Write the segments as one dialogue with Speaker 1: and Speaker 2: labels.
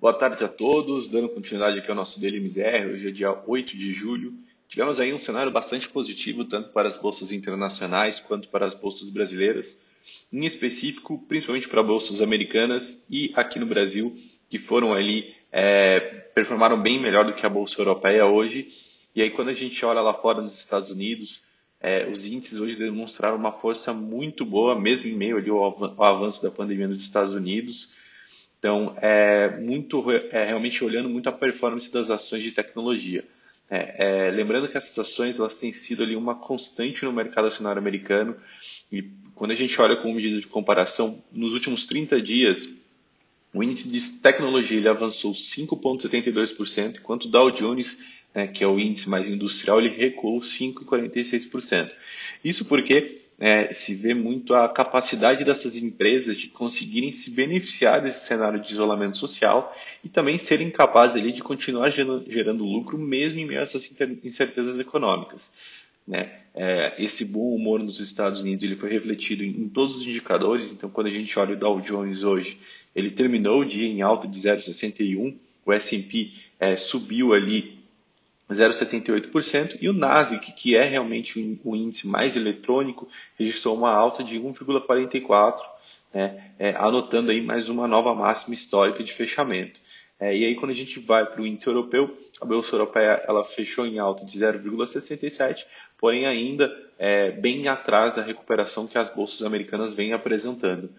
Speaker 1: Boa tarde a todos, dando continuidade aqui ao nosso Daily MZR, hoje é dia 8 de julho. Tivemos aí um cenário bastante positivo, tanto para as bolsas internacionais quanto para as bolsas brasileiras, em específico, principalmente para bolsas americanas e aqui no Brasil, que foram ali, é, performaram bem melhor do que a bolsa europeia hoje. E aí, quando a gente olha lá fora nos Estados Unidos, é, os índices hoje demonstraram uma força muito boa, mesmo em meio ali ao avanço da pandemia nos Estados Unidos. Então, é muito é, realmente olhando muito a performance das ações de tecnologia. É, é, lembrando que essas ações elas têm sido ali uma constante no mercado acionário americano e quando a gente olha como medida de comparação, nos últimos 30 dias, o índice de tecnologia ele avançou 5,72%, enquanto o Dow Jones, né, que é o índice mais industrial, ele recuou 5,46%. Isso porque é, se vê muito a capacidade dessas empresas de conseguirem se beneficiar desse cenário de isolamento social e também serem capazes ali de continuar gerando, lucro mesmo em meio a essas incertezas econômicas. Né? É, esse bom humor nos Estados Unidos ele foi refletido em, em, todos os indicadores. Então, quando a gente olha o Dow Jones hoje, ele terminou o dia em alta de 0,61, o S&P é, subiu ali 0,78%, e o Nasdaq, que é realmente o índice mais eletrônico, registrou uma alta de 1,44%, né, é, anotando aí mais uma nova máxima histórica de fechamento. É, e aí quando a gente vai para o índice europeu, a bolsa europeia ela fechou em alta de 0,67, porém ainda é, bem atrás da recuperação que as bolsas americanas vêm apresentando.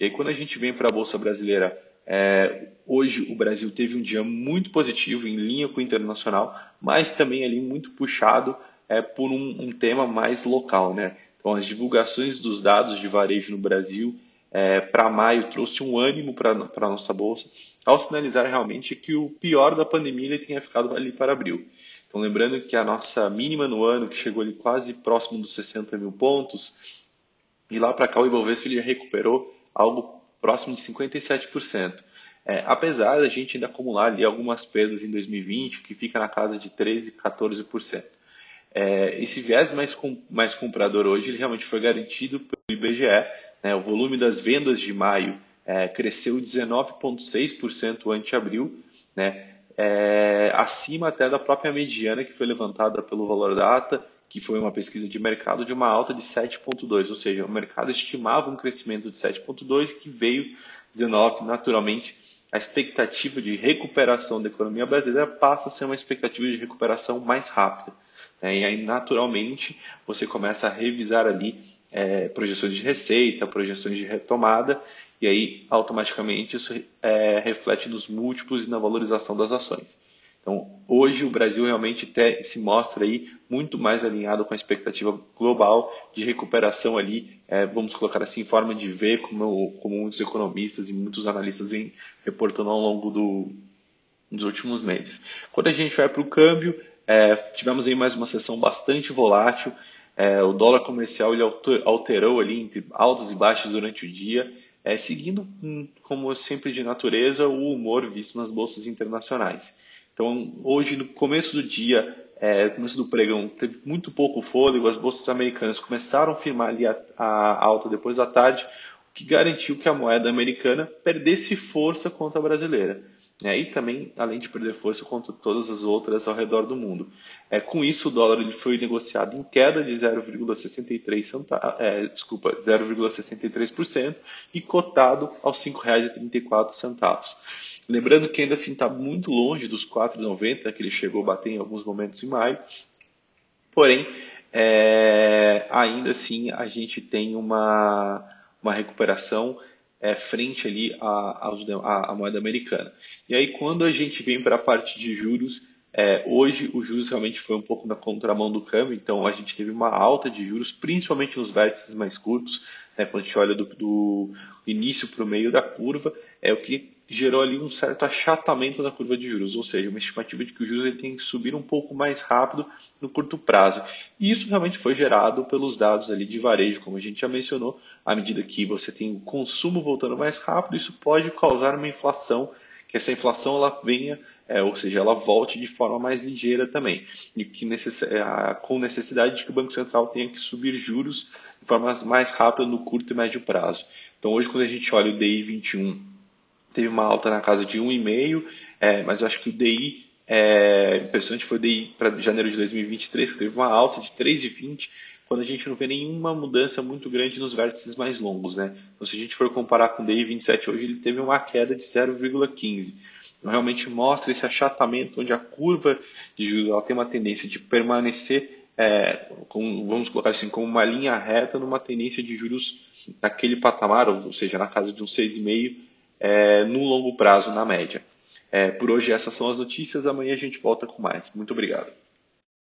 Speaker 1: E aí quando a gente vem para a bolsa brasileira, é, hoje o Brasil teve um dia muito positivo, em linha com o internacional, mas também ali muito puxado é, por um, um tema mais local. Né? Então, as divulgações dos dados de varejo no Brasil é, para maio trouxe um ânimo para a nossa bolsa, ao sinalizar realmente que o pior da pandemia ele tinha ficado ali para abril. Então, lembrando que a nossa mínima no ano, que chegou ali quase próximo dos 60 mil pontos, e lá para cá o Ibovespa ele recuperou algo próximo de 57%. É, apesar da gente ainda acumular ali algumas perdas em 2020, que fica na casa de 13%, 14%. É, esse viés mais, com, mais comprador hoje ele realmente foi garantido pelo IBGE. Né, o volume das vendas de maio é, cresceu 19,6% ante abril, né, é, acima até da própria mediana que foi levantada pelo Valor Data que foi uma pesquisa de mercado de uma alta de 7,2, ou seja, o mercado estimava um crescimento de 7,2 que veio 19, naturalmente a expectativa de recuperação da economia brasileira passa a ser uma expectativa de recuperação mais rápida. Né? E aí, naturalmente, você começa a revisar ali é, projeções de receita, projeções de retomada, e aí automaticamente isso é, reflete nos múltiplos e na valorização das ações. Então, hoje o Brasil realmente te, se mostra aí muito mais alinhado com a expectativa global de recuperação ali, é, vamos colocar assim, forma de ver, como, como muitos economistas e muitos analistas vêm reportando ao longo do, dos últimos meses. Quando a gente vai para o câmbio, é, tivemos aí mais uma sessão bastante volátil, é, o dólar comercial ele alterou ali entre altos e baixos durante o dia, é, seguindo, como sempre de natureza, o humor visto nas bolsas internacionais. Então, hoje, no começo do dia, é, no começo do pregão, teve muito pouco fôlego, as bolsas americanas começaram a firmar ali a, a alta depois da tarde, o que garantiu que a moeda americana perdesse força contra a brasileira. É, e também, além de perder força contra todas as outras ao redor do mundo. É, com isso, o dólar ele foi negociado em queda de 0,63 centavos, é, desculpa, 0,63% e cotado aos R$ 5,34. Lembrando que ainda assim está muito longe dos 4,90 que ele chegou a bater em alguns momentos em maio. Porém, é, ainda assim a gente tem uma, uma recuperação é, frente ali à, moeda americana. E aí quando a gente vem para a parte de juros, é, hoje o juros realmente foi um pouco na contramão do câmbio, então a gente teve uma alta de juros, principalmente nos vértices mais curtos, né, quando a gente olha do, do início para o meio da curva, é o que gerou ali um certo achatamento da curva de juros, ou seja, uma estimativa de que os juros ele tem que subir um pouco mais rápido no curto prazo. E isso realmente foi gerado pelos dados ali de varejo, como a gente já mencionou, à medida que você tem o consumo voltando mais rápido, isso pode causar uma inflação, que essa inflação ela venha, é, ou seja, ela volte de forma mais ligeira também, e que necess... É, com necessidade de que o Banco Central tenha que subir juros de forma mais rápida no curto e médio prazo. Então hoje quando a gente olha o DI 21 teve uma alta na casa de 1,5, é, mas eu acho que o DI é, impressionante foi o DI para janeiro de 2023, que teve uma alta de 3,20, quando a gente não vê nenhuma mudança muito grande nos vértices mais longos. Né? Então, se a gente for comparar com o DI 27 hoje, ele teve uma queda de 0,15. Então, realmente mostra esse achatamento, onde a curva de juros tem uma tendência de permanecer, é, com, vamos colocar assim, como uma linha reta numa tendência de juros naquele patamar, ou seja, na casa de um 6,5 é, no longo prazo, na média. É, por hoje essas são as notícias, amanhã a gente volta com mais. Muito obrigado.